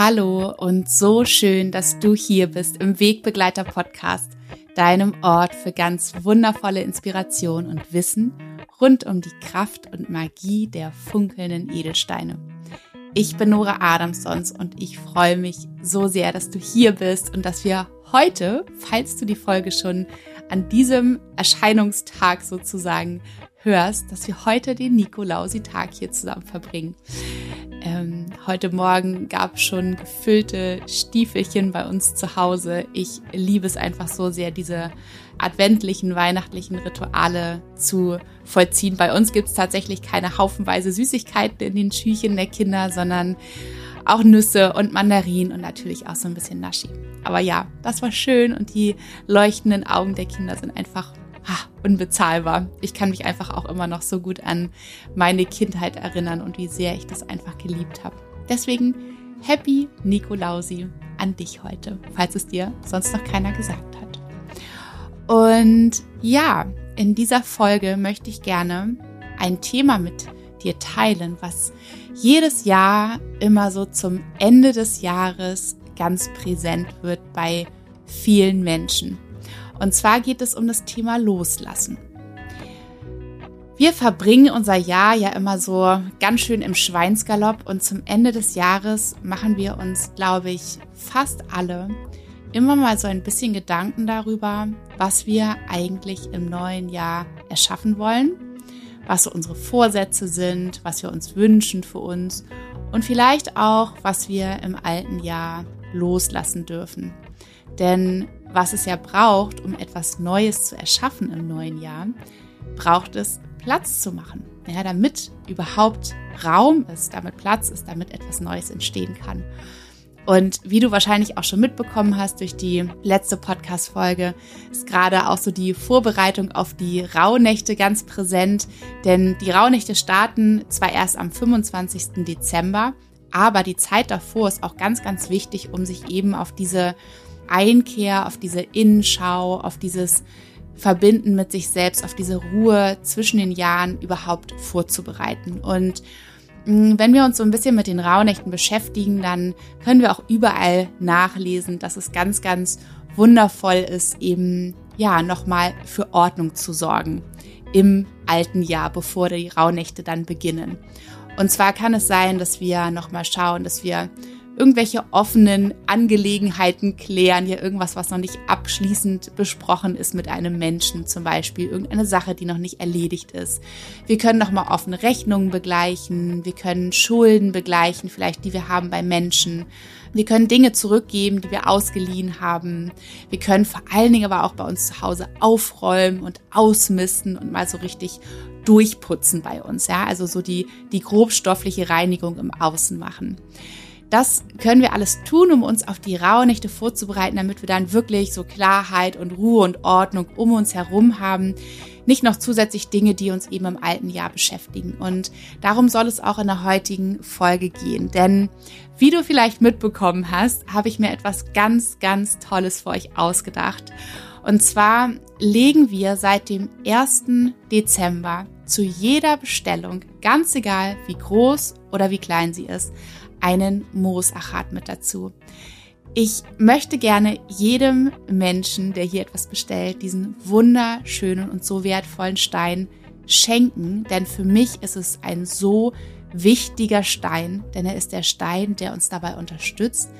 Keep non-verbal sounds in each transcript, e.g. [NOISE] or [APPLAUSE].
Hallo und so schön, dass du hier bist im Wegbegleiter Podcast, deinem Ort für ganz wundervolle Inspiration und Wissen rund um die Kraft und Magie der funkelnden Edelsteine. Ich bin Nora Adamsons und ich freue mich so sehr, dass du hier bist und dass wir heute, falls du die Folge schon an diesem Erscheinungstag sozusagen hörst, dass wir heute den Nikolausi-Tag hier zusammen verbringen. Ähm, heute Morgen gab es schon gefüllte Stiefelchen bei uns zu Hause. Ich liebe es einfach so sehr, diese adventlichen, weihnachtlichen Rituale zu vollziehen. Bei uns gibt es tatsächlich keine haufenweise Süßigkeiten in den Schüchen der Kinder, sondern auch Nüsse und Mandarinen und natürlich auch so ein bisschen Naschi. Aber ja, das war schön und die leuchtenden Augen der Kinder sind einfach unbezahlbar. Ich kann mich einfach auch immer noch so gut an meine Kindheit erinnern und wie sehr ich das einfach geliebt habe. Deswegen Happy Nikolausi an dich heute, falls es dir sonst noch keiner gesagt hat. Und ja, in dieser Folge möchte ich gerne ein Thema mit dir teilen, was jedes Jahr immer so zum Ende des Jahres ganz präsent wird bei vielen Menschen. Und zwar geht es um das Thema Loslassen. Wir verbringen unser Jahr ja immer so ganz schön im Schweinsgalopp und zum Ende des Jahres machen wir uns, glaube ich, fast alle immer mal so ein bisschen Gedanken darüber, was wir eigentlich im neuen Jahr erschaffen wollen, was so unsere Vorsätze sind, was wir uns wünschen für uns und vielleicht auch, was wir im alten Jahr loslassen dürfen. Denn was es ja braucht, um etwas Neues zu erschaffen im neuen Jahr, braucht es Platz zu machen. Ja, damit überhaupt Raum ist, damit Platz ist, damit etwas Neues entstehen kann. Und wie du wahrscheinlich auch schon mitbekommen hast durch die letzte Podcast-Folge, ist gerade auch so die Vorbereitung auf die Rauhnächte ganz präsent. Denn die Rauhnächte starten zwar erst am 25. Dezember, aber die Zeit davor ist auch ganz, ganz wichtig, um sich eben auf diese Einkehr, auf diese Innenschau, auf dieses Verbinden mit sich selbst, auf diese Ruhe zwischen den Jahren überhaupt vorzubereiten. Und mm, wenn wir uns so ein bisschen mit den Rauhnächten beschäftigen, dann können wir auch überall nachlesen, dass es ganz, ganz wundervoll ist, eben ja nochmal für Ordnung zu sorgen im alten Jahr, bevor die Rauhnächte dann beginnen. Und zwar kann es sein, dass wir nochmal schauen, dass wir irgendwelche offenen Angelegenheiten klären, ja irgendwas, was noch nicht abschließend besprochen ist mit einem Menschen zum Beispiel, irgendeine Sache, die noch nicht erledigt ist. Wir können nochmal offene Rechnungen begleichen, wir können Schulden begleichen, vielleicht die wir haben bei Menschen. Wir können Dinge zurückgeben, die wir ausgeliehen haben. Wir können vor allen Dingen aber auch bei uns zu Hause aufräumen und ausmisten und mal so richtig durchputzen bei uns, ja, also so die, die grobstoffliche Reinigung im Außen machen. Das können wir alles tun, um uns auf die Rauhnächte vorzubereiten, damit wir dann wirklich so Klarheit und Ruhe und Ordnung um uns herum haben. Nicht noch zusätzlich Dinge, die uns eben im alten Jahr beschäftigen. Und darum soll es auch in der heutigen Folge gehen. Denn wie du vielleicht mitbekommen hast, habe ich mir etwas ganz, ganz Tolles für euch ausgedacht. Und zwar legen wir seit dem 1. Dezember zu jeder Bestellung, ganz egal wie groß oder wie klein sie ist, einen Moosachat mit dazu. Ich möchte gerne jedem Menschen, der hier etwas bestellt, diesen wunderschönen und so wertvollen Stein schenken, denn für mich ist es ein so wichtiger Stein, denn er ist der Stein, der uns dabei unterstützt,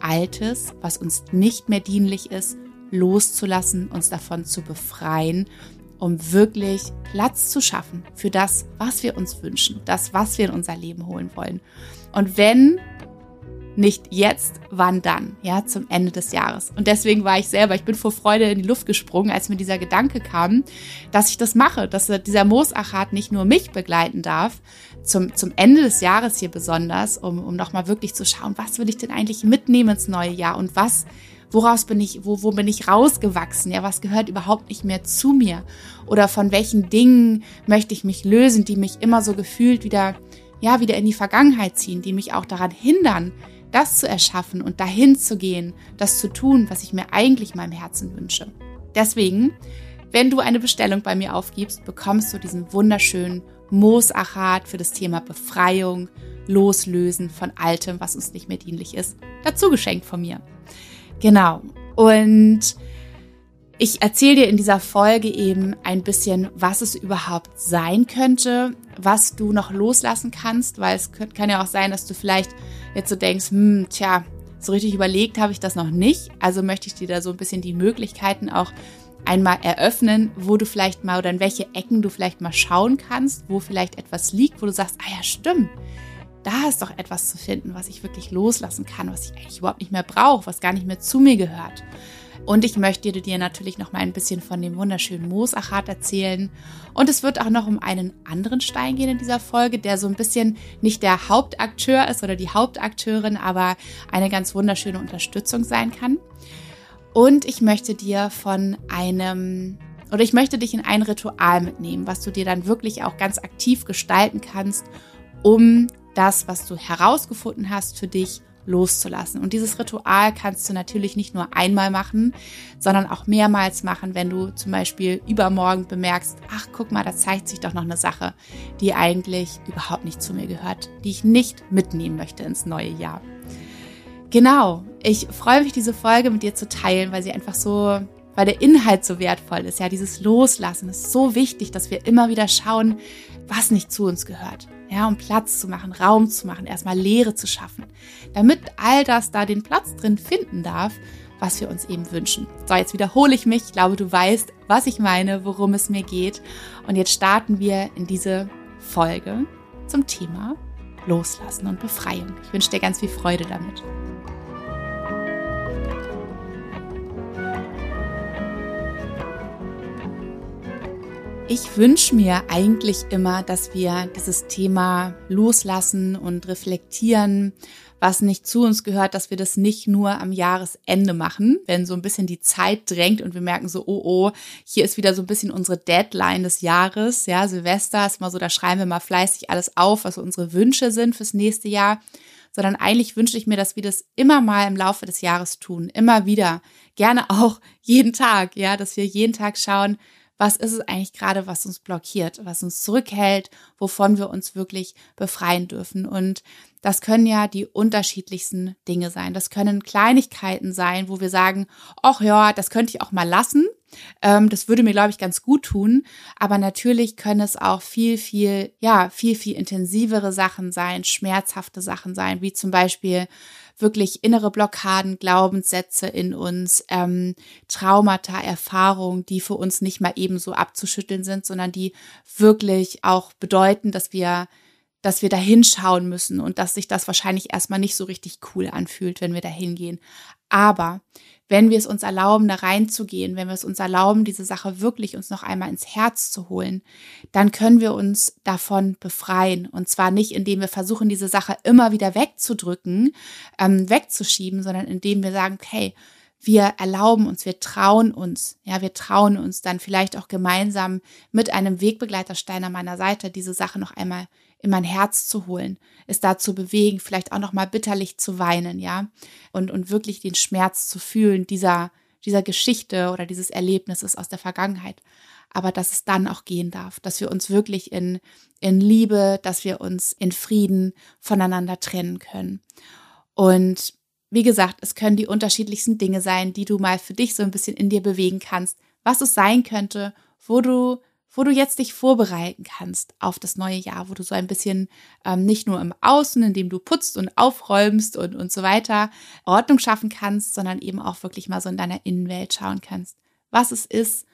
Altes, was uns nicht mehr dienlich ist, loszulassen, uns davon zu befreien, um wirklich Platz zu schaffen für das, was wir uns wünschen, das, was wir in unser Leben holen wollen. Und wenn nicht jetzt, wann dann? Ja, zum Ende des Jahres. Und deswegen war ich selber, ich bin vor Freude in die Luft gesprungen, als mir dieser Gedanke kam, dass ich das mache, dass dieser Moosachat nicht nur mich begleiten darf, zum, zum Ende des Jahres hier besonders, um, um nochmal wirklich zu schauen, was will ich denn eigentlich mitnehmen ins neue Jahr und was, woraus bin ich, wo, wo bin ich rausgewachsen? Ja, was gehört überhaupt nicht mehr zu mir? Oder von welchen Dingen möchte ich mich lösen, die mich immer so gefühlt wieder ja, wieder in die Vergangenheit ziehen, die mich auch daran hindern, das zu erschaffen und dahin zu gehen, das zu tun, was ich mir eigentlich meinem Herzen wünsche. Deswegen, wenn du eine Bestellung bei mir aufgibst, bekommst du diesen wunderschönen Moosachat für das Thema Befreiung, loslösen von Altem, was uns nicht mehr dienlich ist. Dazu geschenkt von mir. Genau. Und ich erzähle dir in dieser Folge eben ein bisschen, was es überhaupt sein könnte, was du noch loslassen kannst, weil es kann ja auch sein, dass du vielleicht jetzt so denkst, hm, tja, so richtig überlegt habe ich das noch nicht. Also möchte ich dir da so ein bisschen die Möglichkeiten auch einmal eröffnen, wo du vielleicht mal oder in welche Ecken du vielleicht mal schauen kannst, wo vielleicht etwas liegt, wo du sagst, ah ja, stimmt. Da ist doch etwas zu finden, was ich wirklich loslassen kann, was ich eigentlich überhaupt nicht mehr brauche, was gar nicht mehr zu mir gehört. Und ich möchte dir natürlich noch mal ein bisschen von dem wunderschönen Moosachat erzählen. Und es wird auch noch um einen anderen Stein gehen in dieser Folge, der so ein bisschen nicht der Hauptakteur ist oder die Hauptakteurin, aber eine ganz wunderschöne Unterstützung sein kann. Und ich möchte dir von einem oder ich möchte dich in ein Ritual mitnehmen, was du dir dann wirklich auch ganz aktiv gestalten kannst, um das, was du herausgefunden hast, für dich loszulassen. Und dieses Ritual kannst du natürlich nicht nur einmal machen, sondern auch mehrmals machen, wenn du zum Beispiel übermorgen bemerkst, ach guck mal, da zeigt sich doch noch eine Sache, die eigentlich überhaupt nicht zu mir gehört, die ich nicht mitnehmen möchte ins neue Jahr. Genau, ich freue mich, diese Folge mit dir zu teilen, weil sie einfach so, weil der Inhalt so wertvoll ist. Ja, dieses Loslassen ist so wichtig, dass wir immer wieder schauen, was nicht zu uns gehört ja, um Platz zu machen, Raum zu machen, erstmal Leere zu schaffen, damit all das da den Platz drin finden darf, was wir uns eben wünschen. So, jetzt wiederhole ich mich. Ich glaube, du weißt, was ich meine, worum es mir geht. Und jetzt starten wir in diese Folge zum Thema Loslassen und Befreiung. Ich wünsche dir ganz viel Freude damit. Ich wünsche mir eigentlich immer, dass wir dieses Thema loslassen und reflektieren, was nicht zu uns gehört, dass wir das nicht nur am Jahresende machen, wenn so ein bisschen die Zeit drängt und wir merken so, oh oh, hier ist wieder so ein bisschen unsere Deadline des Jahres, ja, Silvester ist mal so, da schreiben wir mal fleißig alles auf, was unsere Wünsche sind fürs nächste Jahr, sondern eigentlich wünsche ich mir, dass wir das immer mal im Laufe des Jahres tun, immer wieder, gerne auch jeden Tag, ja, dass wir jeden Tag schauen, was ist es eigentlich gerade, was uns blockiert, was uns zurückhält, wovon wir uns wirklich befreien dürfen. Und das können ja die unterschiedlichsten Dinge sein. Das können Kleinigkeiten sein, wo wir sagen, ach ja, das könnte ich auch mal lassen. Ähm, das würde mir, glaube ich, ganz gut tun. Aber natürlich können es auch viel, viel, ja, viel, viel intensivere Sachen sein, schmerzhafte Sachen sein, wie zum Beispiel wirklich innere Blockaden, Glaubenssätze in uns, ähm, Traumata, Erfahrungen, die für uns nicht mal eben so abzuschütteln sind, sondern die wirklich auch bedeuten, dass wir dass wir da hinschauen müssen und dass sich das wahrscheinlich erstmal nicht so richtig cool anfühlt, wenn wir da hingehen. Aber wenn wir es uns erlauben, da reinzugehen, wenn wir es uns erlauben, diese Sache wirklich uns noch einmal ins Herz zu holen, dann können wir uns davon befreien. Und zwar nicht, indem wir versuchen, diese Sache immer wieder wegzudrücken, ähm, wegzuschieben, sondern indem wir sagen, okay, wir erlauben uns, wir trauen uns, ja, wir trauen uns dann vielleicht auch gemeinsam mit einem Wegbegleiterstein an meiner Seite diese Sache noch einmal in mein Herz zu holen, es da zu bewegen, vielleicht auch noch mal bitterlich zu weinen, ja, und und wirklich den Schmerz zu fühlen dieser dieser Geschichte oder dieses Erlebnisses aus der Vergangenheit, aber dass es dann auch gehen darf, dass wir uns wirklich in in Liebe, dass wir uns in Frieden voneinander trennen können. Und wie gesagt, es können die unterschiedlichsten Dinge sein, die du mal für dich so ein bisschen in dir bewegen kannst, was es sein könnte, wo du wo du jetzt dich vorbereiten kannst auf das neue Jahr, wo du so ein bisschen ähm, nicht nur im Außen, indem du putzt und aufräumst und, und so weiter, Ordnung schaffen kannst, sondern eben auch wirklich mal so in deiner Innenwelt schauen kannst, was es ist,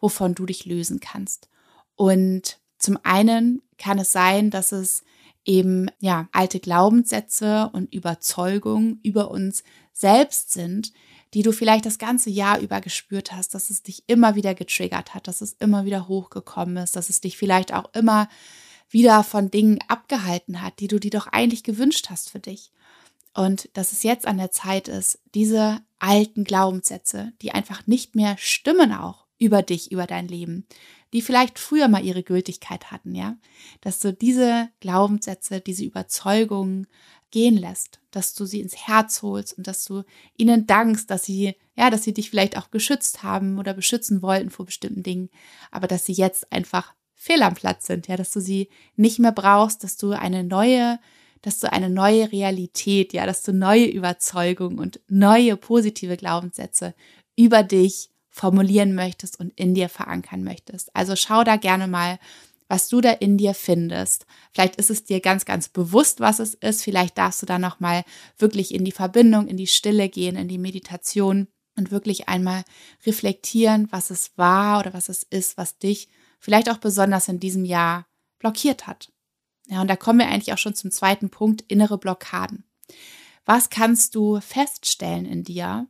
wovon du dich lösen kannst. Und zum einen kann es sein, dass es eben ja alte Glaubenssätze und Überzeugungen über uns selbst sind, die du vielleicht das ganze Jahr über gespürt hast, dass es dich immer wieder getriggert hat, dass es immer wieder hochgekommen ist, dass es dich vielleicht auch immer wieder von Dingen abgehalten hat, die du dir doch eigentlich gewünscht hast für dich. Und dass es jetzt an der Zeit ist, diese alten Glaubenssätze, die einfach nicht mehr stimmen auch über dich, über dein Leben, die vielleicht früher mal ihre Gültigkeit hatten, ja, dass du diese Glaubenssätze, diese Überzeugungen gehen lässt, dass du sie ins Herz holst und dass du ihnen dankst, dass sie, ja, dass sie dich vielleicht auch geschützt haben oder beschützen wollten vor bestimmten Dingen, aber dass sie jetzt einfach fehl am Platz sind, ja, dass du sie nicht mehr brauchst, dass du eine neue, dass du eine neue Realität, ja, dass du neue Überzeugungen und neue positive Glaubenssätze über dich formulieren möchtest und in dir verankern möchtest. Also schau da gerne mal, was du da in dir findest. Vielleicht ist es dir ganz, ganz bewusst, was es ist. Vielleicht darfst du da nochmal wirklich in die Verbindung, in die Stille gehen, in die Meditation und wirklich einmal reflektieren, was es war oder was es ist, was dich vielleicht auch besonders in diesem Jahr blockiert hat. Ja, und da kommen wir eigentlich auch schon zum zweiten Punkt, innere Blockaden. Was kannst du feststellen in dir?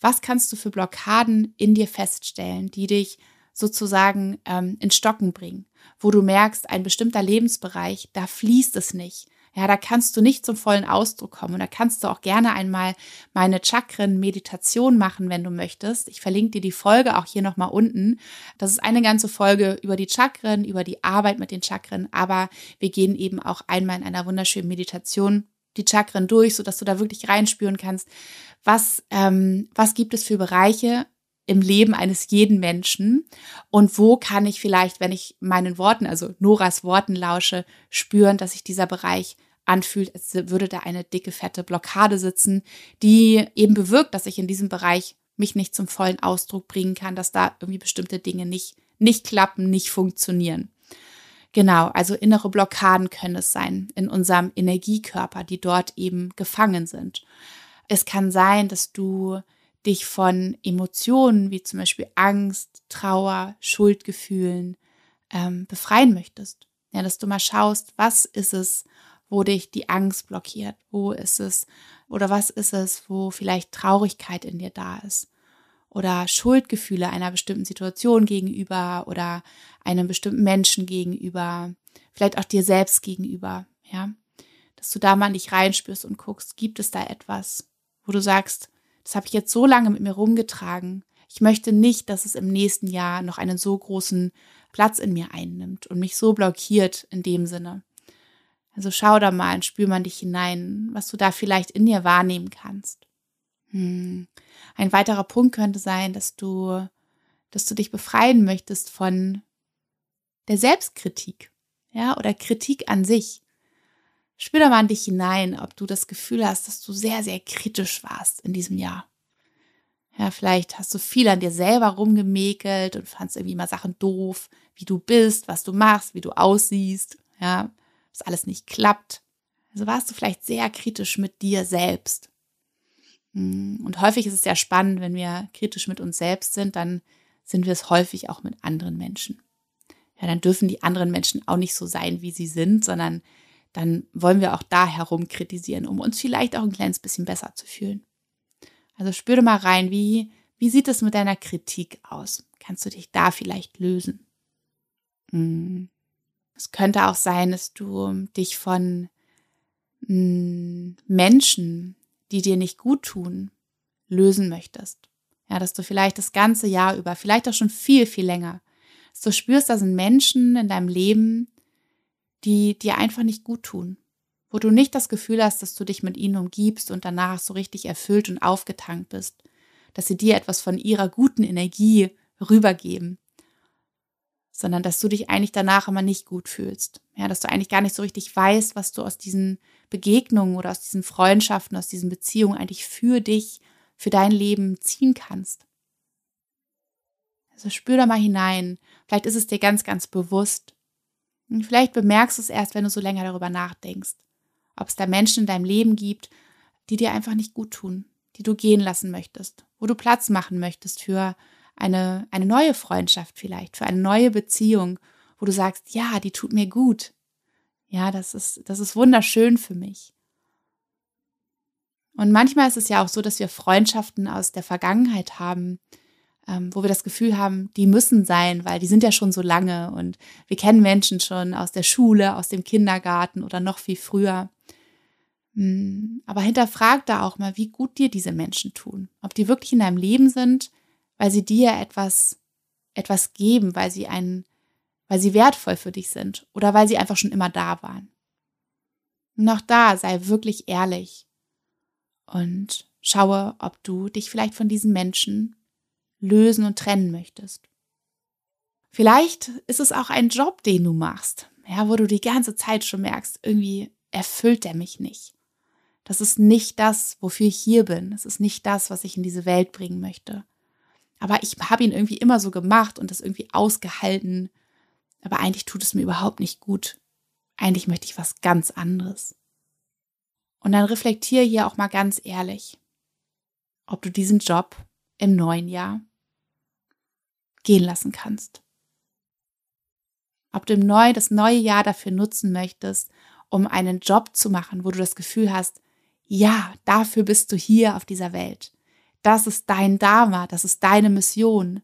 Was kannst du für Blockaden in dir feststellen, die dich sozusagen ähm, in Stocken bringen, wo du merkst, ein bestimmter Lebensbereich, da fließt es nicht. Ja, da kannst du nicht zum vollen Ausdruck kommen. Und da kannst du auch gerne einmal meine Chakren-Meditation machen, wenn du möchtest. Ich verlinke dir die Folge auch hier nochmal unten. Das ist eine ganze Folge über die Chakren, über die Arbeit mit den Chakren. Aber wir gehen eben auch einmal in einer wunderschönen Meditation die Chakren durch, sodass du da wirklich reinspüren kannst, was, ähm, was gibt es für Bereiche im Leben eines jeden Menschen und wo kann ich vielleicht, wenn ich meinen Worten, also Noras Worten lausche, spüren, dass sich dieser Bereich anfühlt, als würde da eine dicke, fette Blockade sitzen, die eben bewirkt, dass ich in diesem Bereich mich nicht zum vollen Ausdruck bringen kann, dass da irgendwie bestimmte Dinge nicht, nicht klappen, nicht funktionieren. Genau, also innere Blockaden können es sein in unserem Energiekörper, die dort eben gefangen sind. Es kann sein, dass du dich von Emotionen wie zum Beispiel Angst, Trauer, Schuldgefühlen ähm, befreien möchtest. Ja, dass du mal schaust, was ist es, wo dich die Angst blockiert? Wo ist es oder was ist es, wo vielleicht Traurigkeit in dir da ist? Oder Schuldgefühle einer bestimmten Situation gegenüber oder einem bestimmten Menschen gegenüber, vielleicht auch dir selbst gegenüber, ja? Dass du da mal nicht reinspürst und guckst, gibt es da etwas, wo du sagst, das habe ich jetzt so lange mit mir rumgetragen. Ich möchte nicht, dass es im nächsten Jahr noch einen so großen Platz in mir einnimmt und mich so blockiert in dem Sinne. Also schau da mal und spür mal dich hinein, was du da vielleicht in dir wahrnehmen kannst. Hm. Ein weiterer Punkt könnte sein, dass du, dass du dich befreien möchtest von der Selbstkritik, ja, oder Kritik an sich. Spür da mal in dich hinein, ob du das Gefühl hast, dass du sehr, sehr kritisch warst in diesem Jahr. Ja, vielleicht hast du viel an dir selber rumgemäkelt und fandst irgendwie mal Sachen doof, wie du bist, was du machst, wie du aussiehst, ja, dass alles nicht klappt. Also warst du vielleicht sehr kritisch mit dir selbst. Hm, und häufig ist es ja spannend, wenn wir kritisch mit uns selbst sind, dann sind wir es häufig auch mit anderen Menschen. Ja, dann dürfen die anderen Menschen auch nicht so sein, wie sie sind, sondern dann wollen wir auch da herum kritisieren, um uns vielleicht auch ein kleines bisschen besser zu fühlen. Also spüre mal rein, wie, wie sieht es mit deiner Kritik aus? Kannst du dich da vielleicht lösen? Hm. Es könnte auch sein, dass du dich von hm, Menschen, die dir nicht gut tun, lösen möchtest. Ja, dass du vielleicht das ganze Jahr über, vielleicht auch schon viel, viel länger, dass du spürst, da sind Menschen in deinem Leben, die dir einfach nicht gut tun, wo du nicht das Gefühl hast, dass du dich mit ihnen umgibst und danach so richtig erfüllt und aufgetankt bist, dass sie dir etwas von ihrer guten Energie rübergeben, sondern dass du dich eigentlich danach immer nicht gut fühlst. Ja, dass du eigentlich gar nicht so richtig weißt, was du aus diesen Begegnungen oder aus diesen Freundschaften, aus diesen Beziehungen eigentlich für dich, für dein Leben ziehen kannst. Also spür da mal hinein. Vielleicht ist es dir ganz, ganz bewusst. Und vielleicht bemerkst du es erst, wenn du so länger darüber nachdenkst. Ob es da Menschen in deinem Leben gibt, die dir einfach nicht gut tun, die du gehen lassen möchtest, wo du Platz machen möchtest für eine, eine neue Freundschaft vielleicht, für eine neue Beziehung, wo du sagst, ja, die tut mir gut. Ja, das ist, das ist wunderschön für mich. Und manchmal ist es ja auch so, dass wir Freundschaften aus der Vergangenheit haben, ähm, wo wir das Gefühl haben, die müssen sein, weil die sind ja schon so lange und wir kennen Menschen schon aus der Schule, aus dem Kindergarten oder noch viel früher. Hm, aber hinterfrag da auch mal, wie gut dir diese Menschen tun. Ob die wirklich in deinem Leben sind, weil sie dir etwas, etwas geben, weil sie einen, weil sie wertvoll für dich sind oder weil sie einfach schon immer da waren. Und auch da sei wirklich ehrlich und schaue, ob du dich vielleicht von diesen Menschen lösen und trennen möchtest. Vielleicht ist es auch ein Job, den du machst, ja, wo du die ganze Zeit schon merkst, irgendwie, erfüllt er mich nicht. Das ist nicht das, wofür ich hier bin. Das ist nicht das, was ich in diese Welt bringen möchte. Aber ich habe ihn irgendwie immer so gemacht und das irgendwie ausgehalten. Aber eigentlich tut es mir überhaupt nicht gut. Eigentlich möchte ich was ganz anderes. Und dann reflektiere hier auch mal ganz ehrlich, ob du diesen Job im neuen Jahr gehen lassen kannst. Ob du Neu, das neue Jahr dafür nutzen möchtest, um einen Job zu machen, wo du das Gefühl hast, ja, dafür bist du hier auf dieser Welt. Das ist dein Dharma, das ist deine Mission.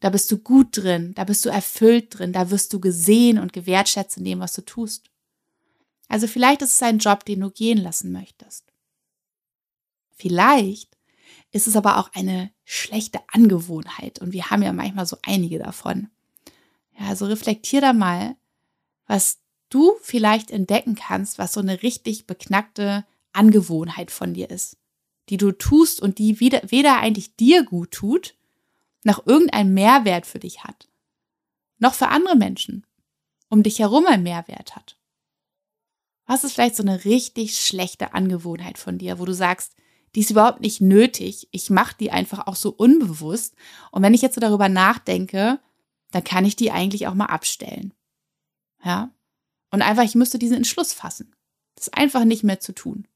Da bist du gut drin, da bist du erfüllt drin, da wirst du gesehen und gewertschätzt in dem, was du tust. Also vielleicht ist es ein Job, den du gehen lassen möchtest. Vielleicht ist es aber auch eine schlechte Angewohnheit und wir haben ja manchmal so einige davon. Ja, also reflektier da mal, was du vielleicht entdecken kannst, was so eine richtig beknackte Angewohnheit von dir ist, die du tust und die weder, weder eigentlich dir gut tut, noch irgendeinen Mehrwert für dich hat, noch für andere Menschen um dich herum einen Mehrwert hat. Was ist vielleicht so eine richtig schlechte Angewohnheit von dir, wo du sagst, die ist überhaupt nicht nötig, ich mache die einfach auch so unbewusst und wenn ich jetzt so darüber nachdenke, dann kann ich die eigentlich auch mal abstellen. Ja? Und einfach, ich müsste diesen Entschluss fassen. Das einfach nicht mehr zu tun.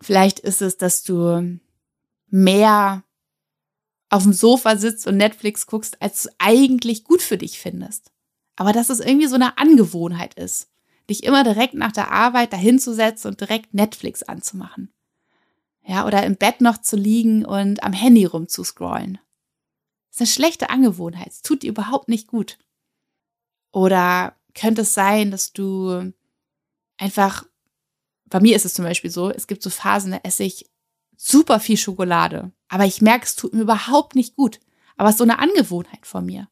Vielleicht ist es, dass du mehr auf dem Sofa sitzt und Netflix guckst, als du eigentlich gut für dich findest. Aber dass es irgendwie so eine Angewohnheit ist, dich immer direkt nach der Arbeit dahinzusetzen und direkt Netflix anzumachen. Ja, oder im Bett noch zu liegen und am Handy rumzuscrollen. Das ist eine schlechte Angewohnheit. Es tut dir überhaupt nicht gut. Oder könnte es sein, dass du einfach, bei mir ist es zum Beispiel so, es gibt so Phasen, da esse ich super viel Schokolade. Aber ich merke, es tut mir überhaupt nicht gut. Aber es ist so eine Angewohnheit von mir.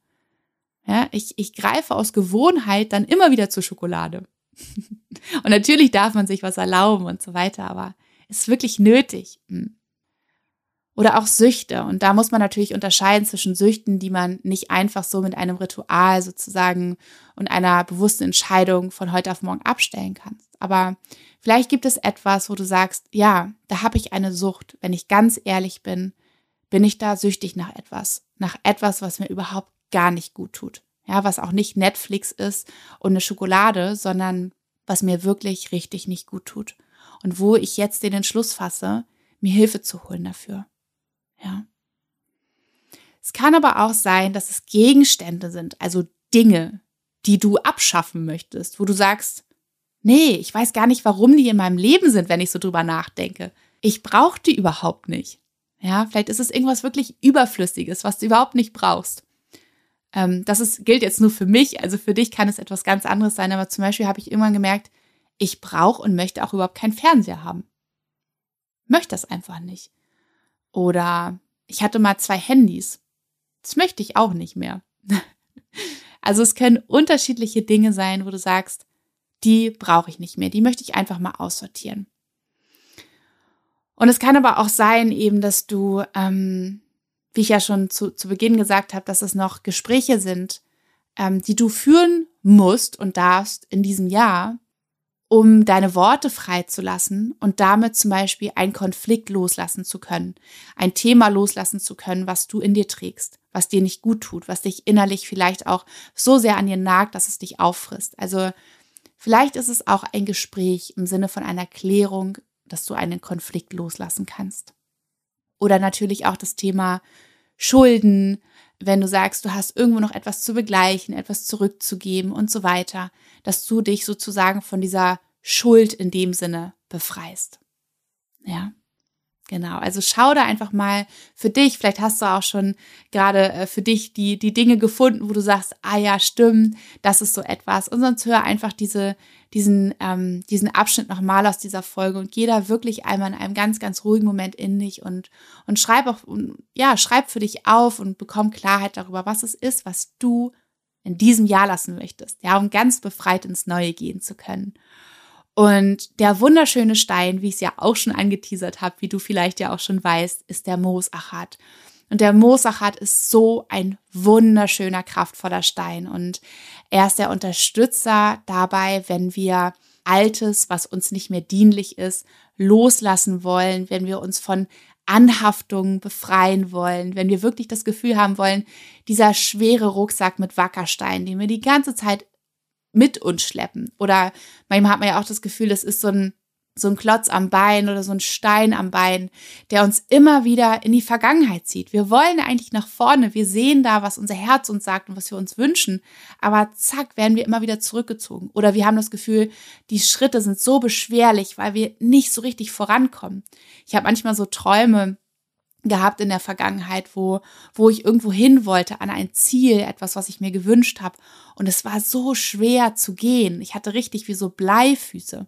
Ja, ich, ich greife aus Gewohnheit dann immer wieder zur Schokolade. [LAUGHS] und natürlich darf man sich was erlauben und so weiter, aber ist wirklich nötig. Hm. Oder auch Süchte. Und da muss man natürlich unterscheiden zwischen Süchten, die man nicht einfach so mit einem Ritual sozusagen und einer bewussten Entscheidung von heute auf morgen abstellen kannst. Aber vielleicht gibt es etwas, wo du sagst, ja, da habe ich eine Sucht. Wenn ich ganz ehrlich bin, bin ich da süchtig nach etwas. Nach etwas, was mir überhaupt gar nicht gut tut. Ja, was auch nicht Netflix ist und eine Schokolade, sondern was mir wirklich richtig nicht gut tut. Und wo ich jetzt den Entschluss fasse, mir Hilfe zu holen dafür. Ja. Es kann aber auch sein, dass es Gegenstände sind, also Dinge, die du abschaffen möchtest, wo du sagst, nee, ich weiß gar nicht, warum die in meinem Leben sind, wenn ich so drüber nachdenke. Ich brauche die überhaupt nicht. Ja, vielleicht ist es irgendwas wirklich Überflüssiges, was du überhaupt nicht brauchst. Ähm, das ist, gilt jetzt nur für mich, also für dich kann es etwas ganz anderes sein, aber zum Beispiel habe ich irgendwann gemerkt, ich brauche und möchte auch überhaupt keinen Fernseher haben. Möchte das einfach nicht. Oder ich hatte mal zwei Handys. Das möchte ich auch nicht mehr. [LAUGHS] also es können unterschiedliche Dinge sein, wo du sagst, die brauche ich nicht mehr, die möchte ich einfach mal aussortieren. Und es kann aber auch sein, eben, dass du ähm, wie ich ja schon zu, zu Beginn gesagt habe, dass es noch Gespräche sind, ähm, die du führen musst und darfst in diesem Jahr, um deine Worte freizulassen und damit zum Beispiel einen Konflikt loslassen zu können, ein Thema loslassen zu können, was du in dir trägst, was dir nicht gut tut, was dich innerlich vielleicht auch so sehr an dir nagt, dass es dich auffrisst. Also vielleicht ist es auch ein Gespräch im Sinne von einer Klärung, dass du einen Konflikt loslassen kannst. Oder natürlich auch das Thema Schulden, wenn du sagst, du hast irgendwo noch etwas zu begleichen, etwas zurückzugeben und so weiter, dass du dich sozusagen von dieser Schuld in dem Sinne befreist. Ja. Genau, also schau da einfach mal für dich. Vielleicht hast du auch schon gerade äh, für dich die, die Dinge gefunden, wo du sagst, ah ja, stimmt, das ist so etwas. Und sonst hör einfach diese, diesen, ähm, diesen Abschnitt nochmal aus dieser Folge und geh da wirklich einmal in einem ganz, ganz ruhigen Moment in dich und, und schreib auch, ja, schreib für dich auf und bekomm Klarheit darüber, was es ist, was du in diesem Jahr lassen möchtest. Ja, um ganz befreit ins Neue gehen zu können. Und der wunderschöne Stein, wie ich es ja auch schon angeteasert habe, wie du vielleicht ja auch schon weißt, ist der Moosachat. Und der Moosachat ist so ein wunderschöner, kraftvoller Stein. Und er ist der Unterstützer dabei, wenn wir Altes, was uns nicht mehr dienlich ist, loslassen wollen, wenn wir uns von Anhaftungen befreien wollen, wenn wir wirklich das Gefühl haben wollen, dieser schwere Rucksack mit Wackerstein, den wir die ganze Zeit mit uns schleppen. Oder manchmal hat man ja auch das Gefühl, es ist so ein so ein Klotz am Bein oder so ein Stein am Bein, der uns immer wieder in die Vergangenheit zieht. Wir wollen eigentlich nach vorne, wir sehen da, was unser Herz uns sagt und was wir uns wünschen, aber zack, werden wir immer wieder zurückgezogen. Oder wir haben das Gefühl, die Schritte sind so beschwerlich, weil wir nicht so richtig vorankommen. Ich habe manchmal so Träume, gehabt in der Vergangenheit, wo, wo ich irgendwo hin wollte, an ein Ziel, etwas, was ich mir gewünscht habe. Und es war so schwer zu gehen. Ich hatte richtig wie so Bleifüße.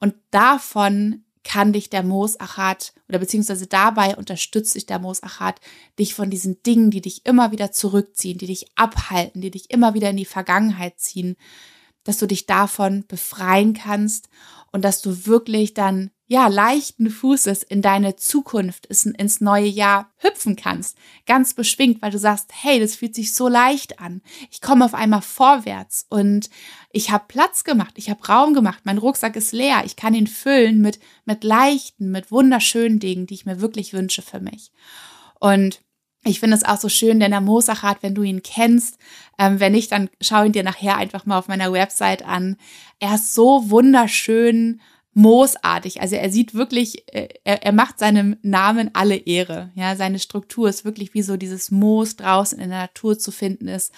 Und davon kann dich der Moosachat oder beziehungsweise dabei unterstützt dich der Moosachat, dich von diesen Dingen, die dich immer wieder zurückziehen, die dich abhalten, die dich immer wieder in die Vergangenheit ziehen, dass du dich davon befreien kannst und dass du wirklich dann ja, leichten Fußes in deine Zukunft, ins neue Jahr hüpfen kannst. Ganz beschwingt, weil du sagst, hey, das fühlt sich so leicht an. Ich komme auf einmal vorwärts und ich habe Platz gemacht, ich habe Raum gemacht, mein Rucksack ist leer, ich kann ihn füllen mit, mit leichten, mit wunderschönen Dingen, die ich mir wirklich wünsche für mich. Und ich finde es auch so schön, denn der Mosachat, wenn du ihn kennst, ähm, wenn nicht, dann schau ihn dir nachher einfach mal auf meiner Website an. Er ist so wunderschön moosartig. Also er sieht wirklich, äh, er, er macht seinem Namen alle Ehre. Ja, seine Struktur ist wirklich wie so dieses Moos draußen in der Natur zu finden ist.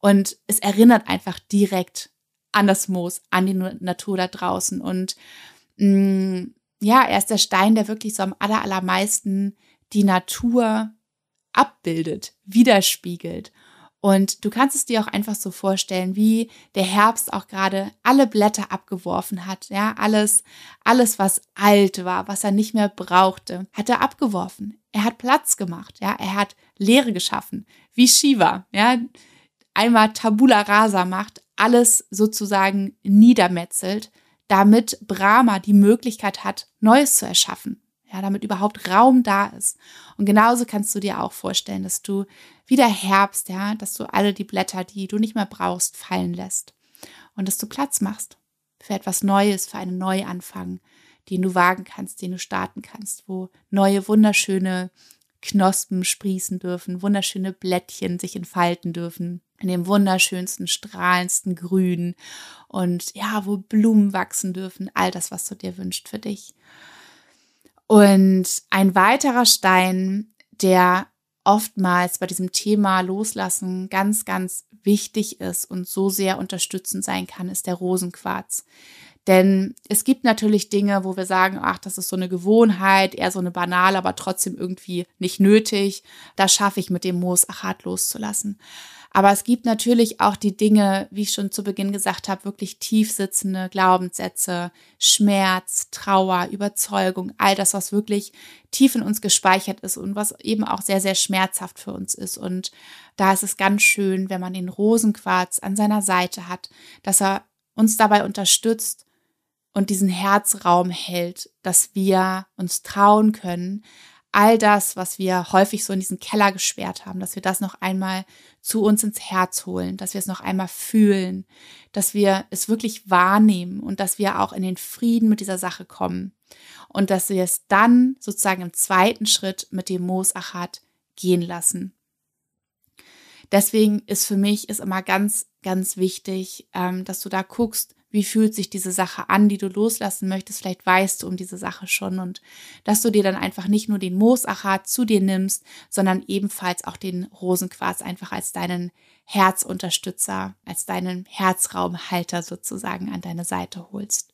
Und es erinnert einfach direkt an das Moos, an die Natur da draußen. Und mh, mm, ja, er ist der Stein, der wirklich so am aller, allermeisten die Natur abbildet, widerspiegelt. Und du kannst es dir auch einfach so vorstellen, wie der Herbst auch gerade alle Blätter abgeworfen hat, ja, alles, alles, was alt war, was er nicht mehr brauchte, hat er abgeworfen. Er hat Platz gemacht, ja, er hat Leere geschaffen, wie Shiva, ja, einmal Tabula rasa macht, alles sozusagen niedermetzelt, damit Brahma die Möglichkeit hat, Neues zu erschaffen ja, damit überhaupt Raum da ist. Und genauso kannst du dir auch vorstellen, dass du wieder Herbst, ja, dass du alle die Blätter, die du nicht mehr brauchst, fallen lässt und dass du Platz machst für etwas Neues, für einen Neuanfang, den du wagen kannst, den du starten kannst, wo neue wunderschöne Knospen sprießen dürfen, wunderschöne Blättchen sich entfalten dürfen, in dem wunderschönsten, strahlendsten Grün und ja, wo Blumen wachsen dürfen, all das, was du dir wünscht für dich. Und ein weiterer Stein, der oftmals bei diesem Thema Loslassen ganz, ganz wichtig ist und so sehr unterstützend sein kann, ist der Rosenquarz. Denn es gibt natürlich Dinge, wo wir sagen, ach, das ist so eine Gewohnheit, eher so eine banale, aber trotzdem irgendwie nicht nötig. Das schaffe ich mit dem Moos Achat loszulassen. Aber es gibt natürlich auch die Dinge, wie ich schon zu Beginn gesagt habe, wirklich tief sitzende Glaubenssätze, Schmerz, Trauer, Überzeugung, all das, was wirklich tief in uns gespeichert ist und was eben auch sehr, sehr schmerzhaft für uns ist. Und da ist es ganz schön, wenn man den Rosenquarz an seiner Seite hat, dass er uns dabei unterstützt, und diesen Herzraum hält, dass wir uns trauen können, all das, was wir häufig so in diesen Keller gesperrt haben, dass wir das noch einmal zu uns ins Herz holen, dass wir es noch einmal fühlen, dass wir es wirklich wahrnehmen und dass wir auch in den Frieden mit dieser Sache kommen und dass wir es dann sozusagen im zweiten Schritt mit dem Moosachat gehen lassen. Deswegen ist für mich ist immer ganz, ganz wichtig, ähm, dass du da guckst, wie fühlt sich diese Sache an, die du loslassen möchtest. Vielleicht weißt du um diese Sache schon und dass du dir dann einfach nicht nur den Moosachat zu dir nimmst, sondern ebenfalls auch den Rosenquarz einfach als deinen Herzunterstützer, als deinen Herzraumhalter sozusagen an deine Seite holst.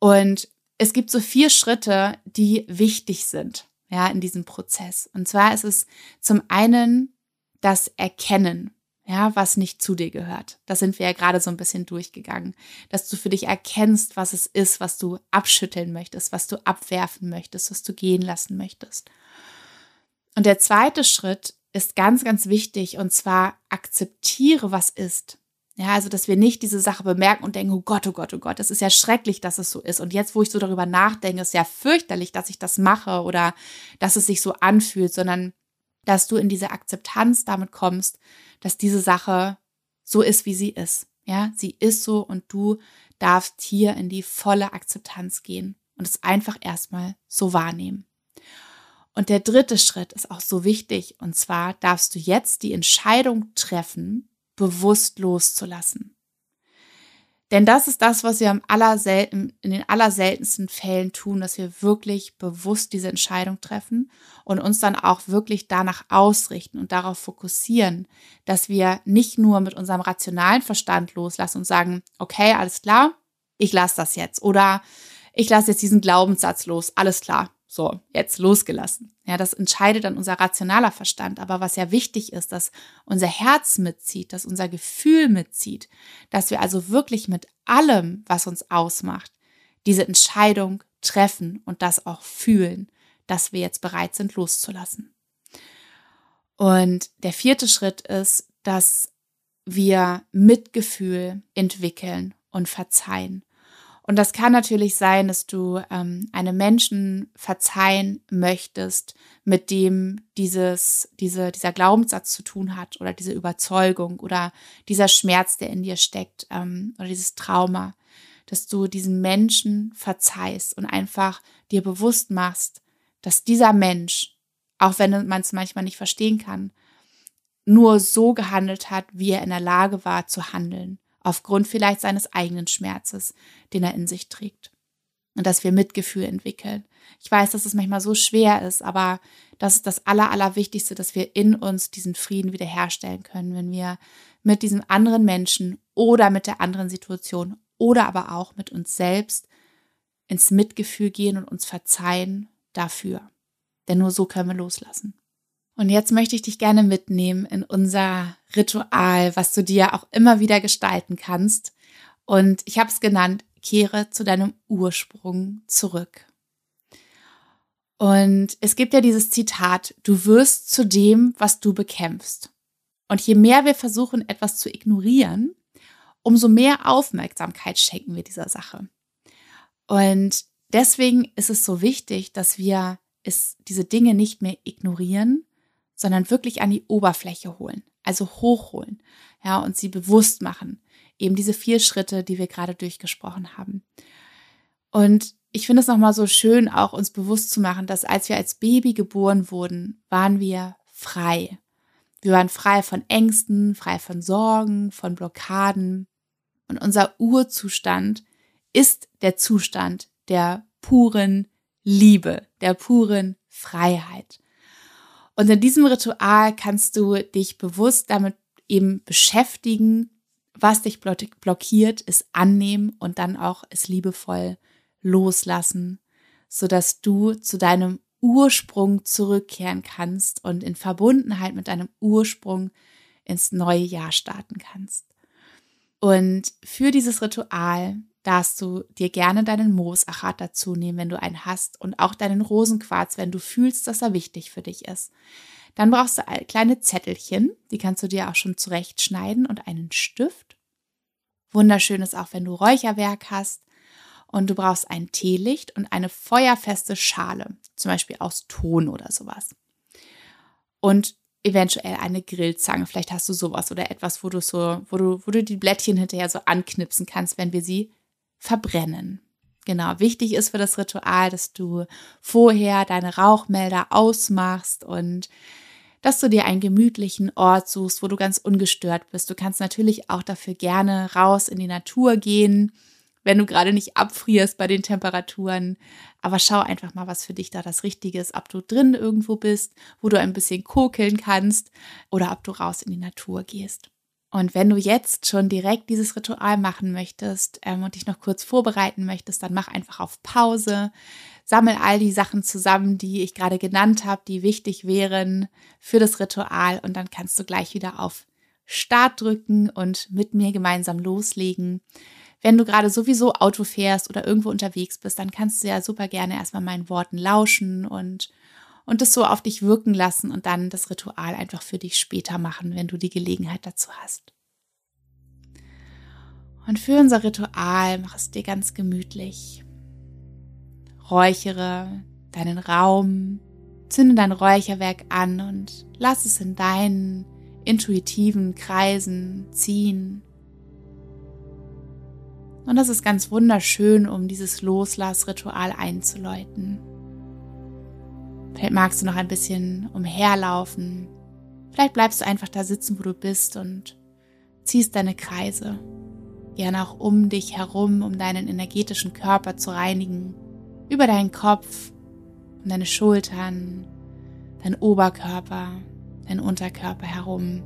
Und es gibt so vier Schritte, die wichtig sind, ja, in diesem Prozess. Und zwar ist es zum einen das Erkennen ja, was nicht zu dir gehört. Das sind wir ja gerade so ein bisschen durchgegangen, dass du für dich erkennst, was es ist, was du abschütteln möchtest, was du abwerfen möchtest, was du gehen lassen möchtest. Und der zweite Schritt ist ganz, ganz wichtig und zwar akzeptiere, was ist. Ja, also, dass wir nicht diese Sache bemerken und denken, oh Gott, oh Gott, oh Gott, das ist ja schrecklich, dass es so ist. Und jetzt, wo ich so darüber nachdenke, ist ja fürchterlich, dass ich das mache oder dass es sich so anfühlt, sondern dass du in diese Akzeptanz damit kommst, dass diese Sache so ist, wie sie ist. Ja, sie ist so und du darfst hier in die volle Akzeptanz gehen und es einfach erstmal so wahrnehmen. Und der dritte Schritt ist auch so wichtig und zwar darfst du jetzt die Entscheidung treffen, bewusst loszulassen. Denn das ist das, was wir am allerselten, in den allerseltensten Fällen tun, dass wir wirklich bewusst diese Entscheidung treffen und uns dann auch wirklich danach ausrichten und darauf fokussieren, dass wir nicht nur mit unserem rationalen Verstand loslassen und sagen, okay, alles klar, ich lasse das jetzt. Oder ich lasse jetzt diesen Glaubenssatz los, alles klar, so, jetzt losgelassen. Ja, das entscheidet dann unser rationaler Verstand. Aber was ja wichtig ist, dass unser Herz mitzieht, dass unser Gefühl mitzieht, dass wir also wirklich mit allem, was uns ausmacht, diese Entscheidung treffen und das auch fühlen, dass wir jetzt bereit sind, loszulassen. Und der vierte Schritt ist, dass wir Mitgefühl entwickeln und verzeihen. Und das kann natürlich sein, dass du ähm, einem Menschen verzeihen möchtest, mit dem dieses, diese, dieser Glaubenssatz zu tun hat oder diese Überzeugung oder dieser Schmerz, der in dir steckt ähm, oder dieses Trauma, dass du diesen Menschen verzeihst und einfach dir bewusst machst, dass dieser Mensch, auch wenn man es manchmal nicht verstehen kann, nur so gehandelt hat, wie er in der Lage war zu handeln aufgrund vielleicht seines eigenen Schmerzes, den er in sich trägt. Und dass wir Mitgefühl entwickeln. Ich weiß, dass es manchmal so schwer ist, aber das ist das Aller, Allerwichtigste, dass wir in uns diesen Frieden wiederherstellen können, wenn wir mit diesem anderen Menschen oder mit der anderen Situation oder aber auch mit uns selbst ins Mitgefühl gehen und uns verzeihen dafür. Denn nur so können wir loslassen. Und jetzt möchte ich dich gerne mitnehmen in unser Ritual, was du dir auch immer wieder gestalten kannst. Und ich habe es genannt, kehre zu deinem Ursprung zurück. Und es gibt ja dieses Zitat, du wirst zu dem, was du bekämpfst. Und je mehr wir versuchen, etwas zu ignorieren, umso mehr Aufmerksamkeit schenken wir dieser Sache. Und deswegen ist es so wichtig, dass wir es, diese Dinge nicht mehr ignorieren, sondern wirklich an die Oberfläche holen, also hochholen, ja, und sie bewusst machen. Eben diese vier Schritte, die wir gerade durchgesprochen haben. Und ich finde es nochmal so schön, auch uns bewusst zu machen, dass als wir als Baby geboren wurden, waren wir frei. Wir waren frei von Ängsten, frei von Sorgen, von Blockaden. Und unser Urzustand ist der Zustand der puren Liebe, der puren Freiheit. Und in diesem Ritual kannst du dich bewusst damit eben beschäftigen, was dich blockiert, es annehmen und dann auch es liebevoll loslassen, sodass du zu deinem Ursprung zurückkehren kannst und in Verbundenheit mit deinem Ursprung ins neue Jahr starten kannst. Und für dieses Ritual darfst du dir gerne deinen Moosachat dazu nehmen, wenn du einen hast und auch deinen Rosenquarz, wenn du fühlst, dass er wichtig für dich ist. Dann brauchst du kleine Zettelchen, die kannst du dir auch schon zurechtschneiden und einen Stift. Wunderschön ist auch, wenn du Räucherwerk hast und du brauchst ein Teelicht und eine feuerfeste Schale, zum Beispiel aus Ton oder sowas. Und eventuell eine Grillzange. Vielleicht hast du sowas oder etwas, wo du so, wo du, wo du die Blättchen hinterher so anknipsen kannst, wenn wir sie verbrennen. Genau, wichtig ist für das Ritual, dass du vorher deine Rauchmelder ausmachst und dass du dir einen gemütlichen Ort suchst, wo du ganz ungestört bist. Du kannst natürlich auch dafür gerne raus in die Natur gehen, wenn du gerade nicht abfrierst bei den Temperaturen. Aber schau einfach mal, was für dich da das Richtige ist, ob du drin irgendwo bist, wo du ein bisschen kokeln kannst oder ob du raus in die Natur gehst. Und wenn du jetzt schon direkt dieses Ritual machen möchtest ähm, und dich noch kurz vorbereiten möchtest, dann mach einfach auf Pause, sammel all die Sachen zusammen, die ich gerade genannt habe, die wichtig wären für das Ritual und dann kannst du gleich wieder auf Start drücken und mit mir gemeinsam loslegen. Wenn du gerade sowieso Auto fährst oder irgendwo unterwegs bist, dann kannst du ja super gerne erstmal meinen Worten lauschen und und es so auf dich wirken lassen und dann das Ritual einfach für dich später machen, wenn du die Gelegenheit dazu hast. Und für unser Ritual mach es dir ganz gemütlich. Räuchere deinen Raum, Zünde dein Räucherwerk an und lass es in deinen intuitiven Kreisen ziehen. Und das ist ganz wunderschön, um dieses Loslassritual einzuläuten. Vielleicht magst du noch ein bisschen umherlaufen. Vielleicht bleibst du einfach da sitzen, wo du bist und ziehst deine Kreise. Gerne auch um dich herum, um deinen energetischen Körper zu reinigen. Über deinen Kopf, um deine Schultern, dein Oberkörper, dein Unterkörper herum.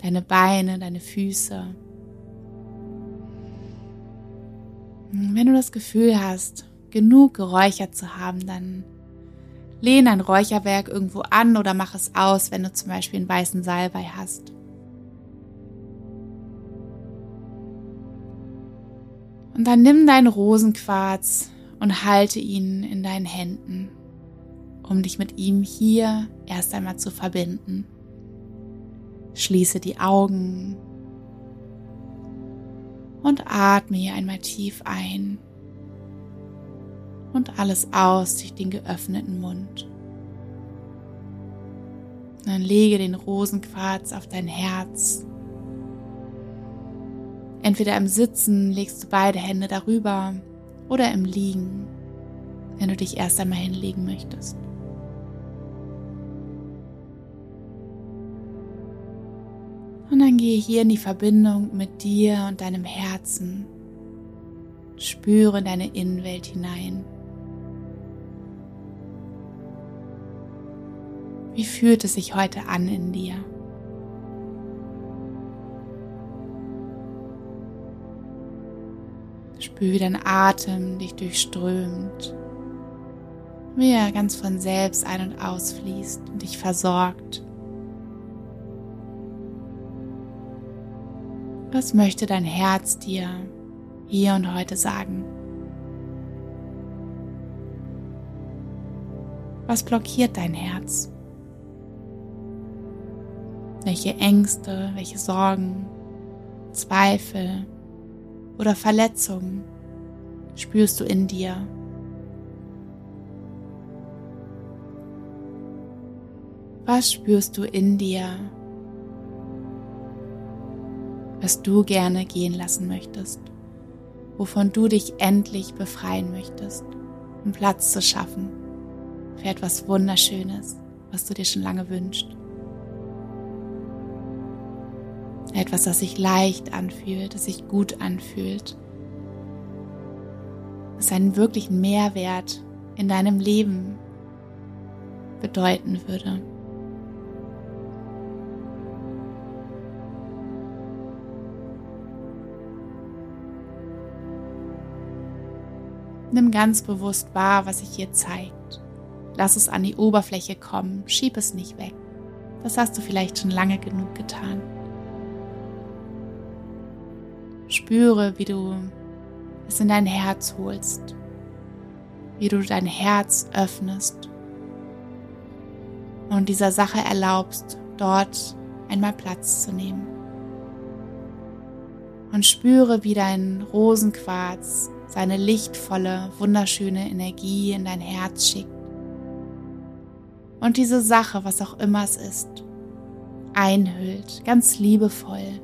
Deine Beine, deine Füße. Wenn du das Gefühl hast, genug geräuchert zu haben, dann lehne ein Räucherwerk irgendwo an oder mach es aus, wenn du zum Beispiel einen weißen Salbei hast. Und dann nimm deinen Rosenquarz und halte ihn in deinen Händen, um dich mit ihm hier erst einmal zu verbinden. Schließe die Augen und atme hier einmal tief ein und alles aus durch den geöffneten Mund. dann lege den Rosenquarz auf dein Herz. Entweder im Sitzen legst du beide Hände darüber oder im Liegen, wenn du dich erst einmal hinlegen möchtest. Und dann gehe hier in die Verbindung mit dir und deinem Herzen. Spüre deine Innenwelt hinein. Wie fühlt es sich heute an in dir? Spür, wie dein Atem dich durchströmt, wie er ganz von selbst ein- und ausfließt und dich versorgt. Was möchte dein Herz dir hier und heute sagen? Was blockiert dein Herz? Welche Ängste, welche Sorgen, Zweifel oder Verletzungen spürst du in dir. Was spürst du in dir, was du gerne gehen lassen möchtest, wovon du dich endlich befreien möchtest, um Platz zu schaffen für etwas Wunderschönes, was du dir schon lange wünschst? Etwas, das sich leicht anfühlt, das sich gut anfühlt. Das einen wirklichen Mehrwert in deinem Leben bedeuten würde. Nimm ganz bewusst wahr, was sich hier zeigt. Lass es an die Oberfläche kommen, schieb es nicht weg. Das hast du vielleicht schon lange genug getan. Spüre, wie du es in dein Herz holst, wie du dein Herz öffnest und dieser Sache erlaubst, dort einmal Platz zu nehmen. Und spüre, wie dein Rosenquarz seine lichtvolle, wunderschöne Energie in dein Herz schickt. Und diese Sache, was auch immer es ist, einhüllt, ganz liebevoll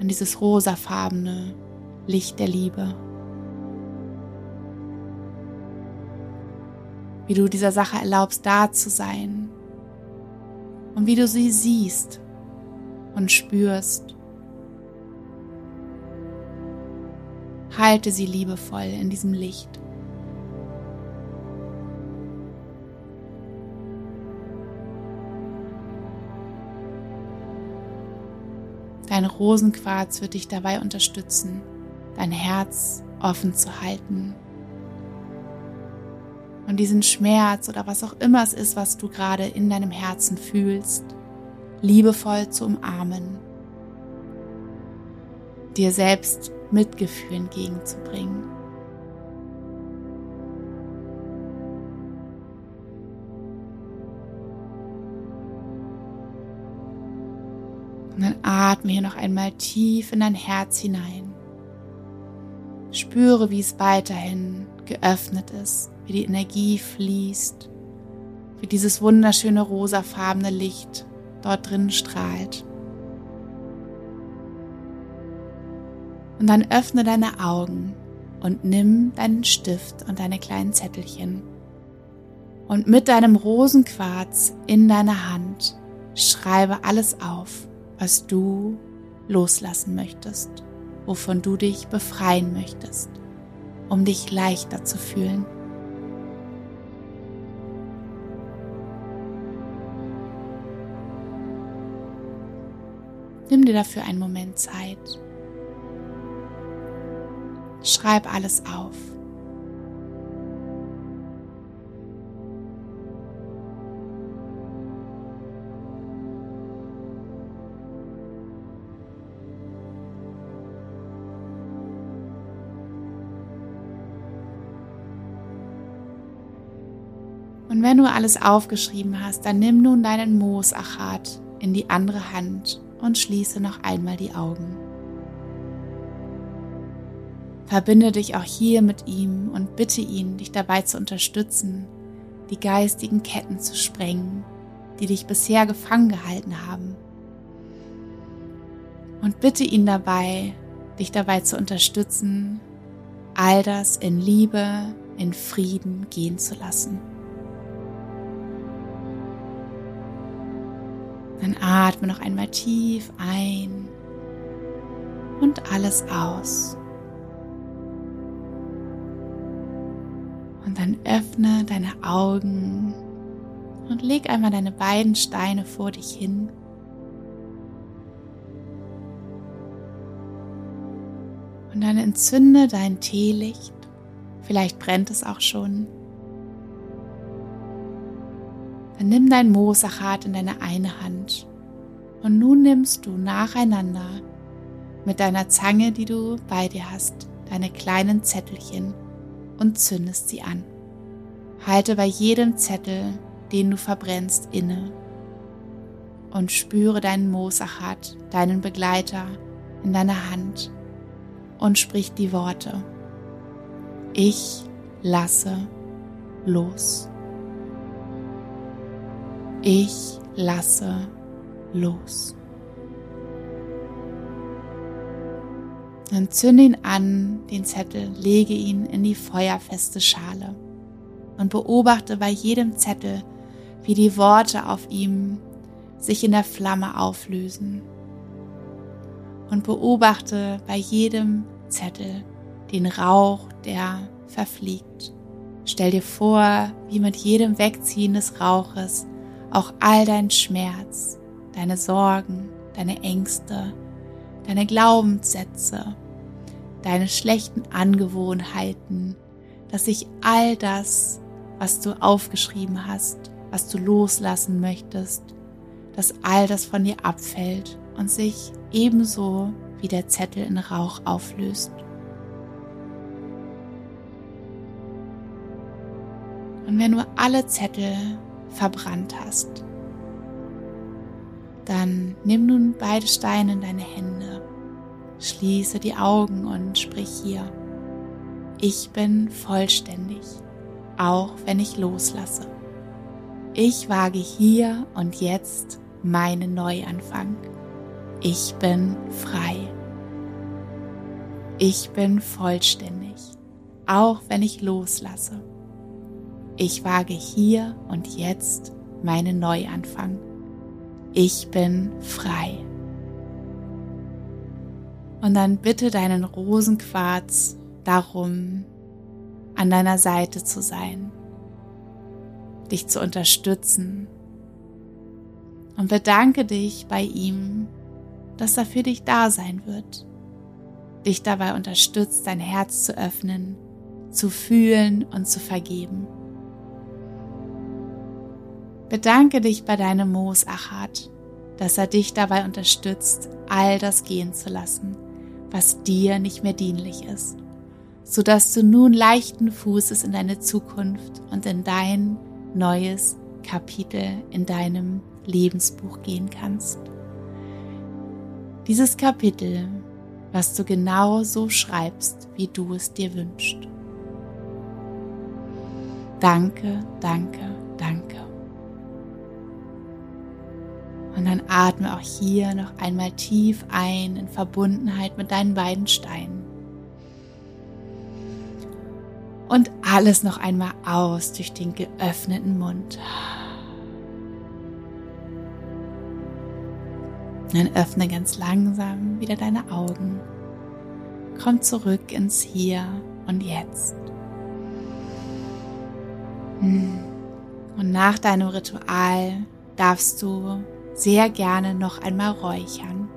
an dieses rosafarbene Licht der Liebe. Wie du dieser Sache erlaubst, da zu sein und wie du sie siehst und spürst. Halte sie liebevoll in diesem Licht. Dein Rosenquarz wird dich dabei unterstützen, dein Herz offen zu halten. Und diesen Schmerz oder was auch immer es ist, was du gerade in deinem Herzen fühlst, liebevoll zu umarmen. Dir selbst Mitgefühl entgegenzubringen. Und dann atme hier noch einmal tief in dein Herz hinein. Spüre, wie es weiterhin geöffnet ist, wie die Energie fließt wie dieses wunderschöne rosafarbene Licht dort drin strahlt. Und dann öffne deine Augen und nimm deinen Stift und deine kleinen Zettelchen. Und mit deinem Rosenquarz in deiner Hand schreibe alles auf, was du loslassen möchtest, wovon du dich befreien möchtest, um dich leichter zu fühlen. Nimm dir dafür einen Moment Zeit. Schreib alles auf. Und wenn du alles aufgeschrieben hast, dann nimm nun deinen Moosachat in die andere Hand und schließe noch einmal die Augen. Verbinde dich auch hier mit ihm und bitte ihn, dich dabei zu unterstützen, die geistigen Ketten zu sprengen, die dich bisher gefangen gehalten haben. Und bitte ihn dabei, dich dabei zu unterstützen, all das in Liebe, in Frieden gehen zu lassen. Dann atme noch einmal tief ein und alles aus. Und dann öffne deine Augen und leg einmal deine beiden Steine vor dich hin. Und dann entzünde dein Teelicht. Vielleicht brennt es auch schon. Dann nimm dein Moosachat in deine eine Hand. Und nun nimmst du nacheinander mit deiner Zange, die du bei dir hast, deine kleinen Zettelchen und zündest sie an. Halte bei jedem Zettel, den du verbrennst, inne und spüre deinen Moosachat, deinen Begleiter, in deiner Hand und sprich die Worte. Ich lasse los. Ich lasse los. Dann zünde ihn an, den Zettel, lege ihn in die feuerfeste Schale und beobachte bei jedem Zettel, wie die Worte auf ihm sich in der Flamme auflösen. Und beobachte bei jedem Zettel den Rauch, der verfliegt. Stell dir vor, wie mit jedem Wegziehen des Rauches auch all dein Schmerz, deine Sorgen, deine Ängste, deine Glaubenssätze, deine schlechten Angewohnheiten, dass sich all das, was du aufgeschrieben hast, was du loslassen möchtest, dass all das von dir abfällt und sich ebenso wie der Zettel in Rauch auflöst. Und wenn du alle Zettel verbrannt hast, dann nimm nun beide Steine in deine Hände Schließe die Augen und sprich hier. Ich bin vollständig, auch wenn ich loslasse. Ich wage hier und jetzt meinen Neuanfang. Ich bin frei. Ich bin vollständig, auch wenn ich loslasse. Ich wage hier und jetzt meinen Neuanfang. Ich bin frei. Und dann bitte deinen Rosenquarz darum, an deiner Seite zu sein, dich zu unterstützen. Und bedanke dich bei ihm, dass er für dich da sein wird, dich dabei unterstützt, dein Herz zu öffnen, zu fühlen und zu vergeben. Bedanke dich bei deinem Moosachat, dass er dich dabei unterstützt, all das gehen zu lassen was dir nicht mehr dienlich ist, so dass du nun leichten Fußes in deine Zukunft und in dein neues Kapitel in deinem Lebensbuch gehen kannst. Dieses Kapitel, was du genau so schreibst, wie du es dir wünschst. Danke, danke, danke. Und dann atme auch hier noch einmal tief ein in Verbundenheit mit deinen beiden Steinen. Und alles noch einmal aus durch den geöffneten Mund. Dann öffne ganz langsam wieder deine Augen. Komm zurück ins Hier und Jetzt. Hm. Und nach deinem Ritual darfst du sehr gerne noch einmal räuchern.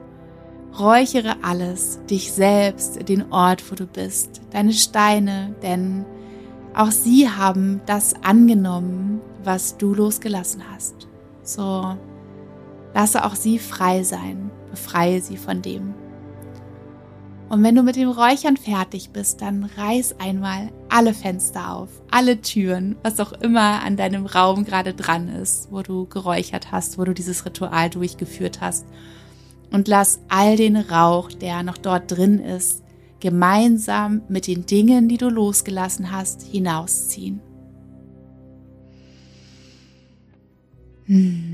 Räuchere alles, dich selbst, den Ort, wo du bist, deine Steine, denn auch sie haben das angenommen, was du losgelassen hast. So, lasse auch sie frei sein, befreie sie von dem. Und wenn du mit dem Räuchern fertig bist, dann reiß einmal alle Fenster auf, alle Türen, was auch immer an deinem Raum gerade dran ist, wo du geräuchert hast, wo du dieses Ritual durchgeführt hast. Und lass all den Rauch, der noch dort drin ist, gemeinsam mit den Dingen, die du losgelassen hast, hinausziehen. Hm.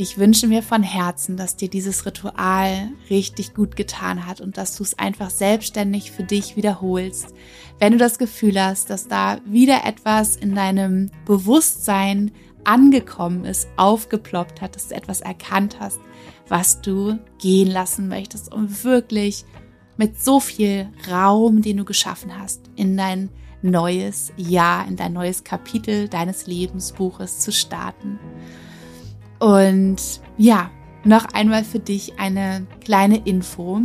Ich wünsche mir von Herzen, dass dir dieses Ritual richtig gut getan hat und dass du es einfach selbstständig für dich wiederholst. Wenn du das Gefühl hast, dass da wieder etwas in deinem Bewusstsein angekommen ist, aufgeploppt hat, dass du etwas erkannt hast, was du gehen lassen möchtest, um wirklich mit so viel Raum, den du geschaffen hast, in dein neues Jahr, in dein neues Kapitel deines Lebensbuches zu starten. Und ja, noch einmal für dich eine kleine Info,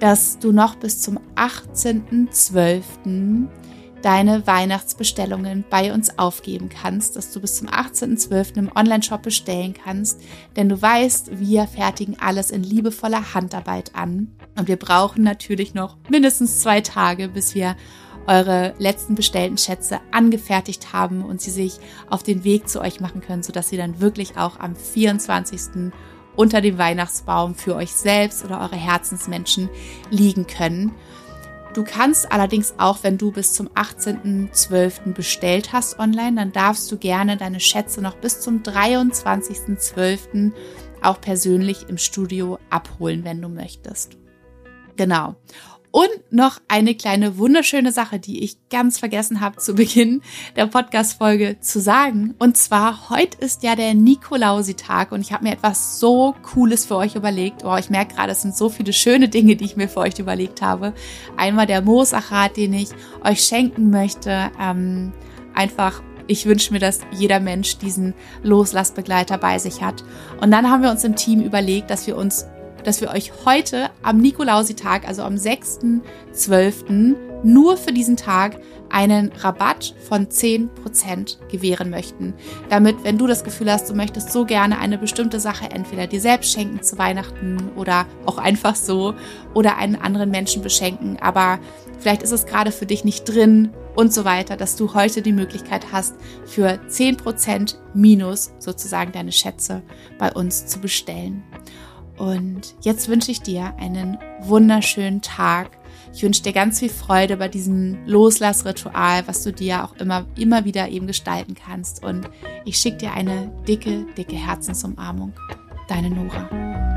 dass du noch bis zum 18.12. deine Weihnachtsbestellungen bei uns aufgeben kannst, dass du bis zum 18.12. im Onlineshop bestellen kannst, denn du weißt, wir fertigen alles in liebevoller Handarbeit an und wir brauchen natürlich noch mindestens zwei Tage, bis wir eure letzten bestellten Schätze angefertigt haben und sie sich auf den Weg zu euch machen können, sodass sie dann wirklich auch am 24. unter dem Weihnachtsbaum für euch selbst oder eure Herzensmenschen liegen können. Du kannst allerdings auch, wenn du bis zum 18.12. bestellt hast online, dann darfst du gerne deine Schätze noch bis zum 23.12. auch persönlich im Studio abholen, wenn du möchtest. Genau. Und noch eine kleine wunderschöne Sache, die ich ganz vergessen habe zu Beginn der Podcast-Folge zu sagen. Und zwar, heute ist ja der Nikolausi-Tag und ich habe mir etwas so Cooles für euch überlegt. Oh, ich merke gerade, es sind so viele schöne Dinge, die ich mir für euch überlegt habe. Einmal der Moosachat, den ich euch schenken möchte. Ähm, einfach ich wünsche mir, dass jeder Mensch diesen Loslassbegleiter bei sich hat. Und dann haben wir uns im Team überlegt, dass wir uns dass wir euch heute am Nikolausitag, also am 6.12., nur für diesen Tag einen Rabatt von 10% gewähren möchten. Damit, wenn du das Gefühl hast, du möchtest so gerne eine bestimmte Sache entweder dir selbst schenken zu Weihnachten oder auch einfach so oder einen anderen Menschen beschenken, aber vielleicht ist es gerade für dich nicht drin und so weiter, dass du heute die Möglichkeit hast, für 10% minus sozusagen deine Schätze bei uns zu bestellen. Und jetzt wünsche ich dir einen wunderschönen Tag. Ich wünsche dir ganz viel Freude bei diesem Loslassritual, was du dir auch immer, immer wieder eben gestalten kannst. Und ich schicke dir eine dicke, dicke Herzensumarmung. Deine Nora.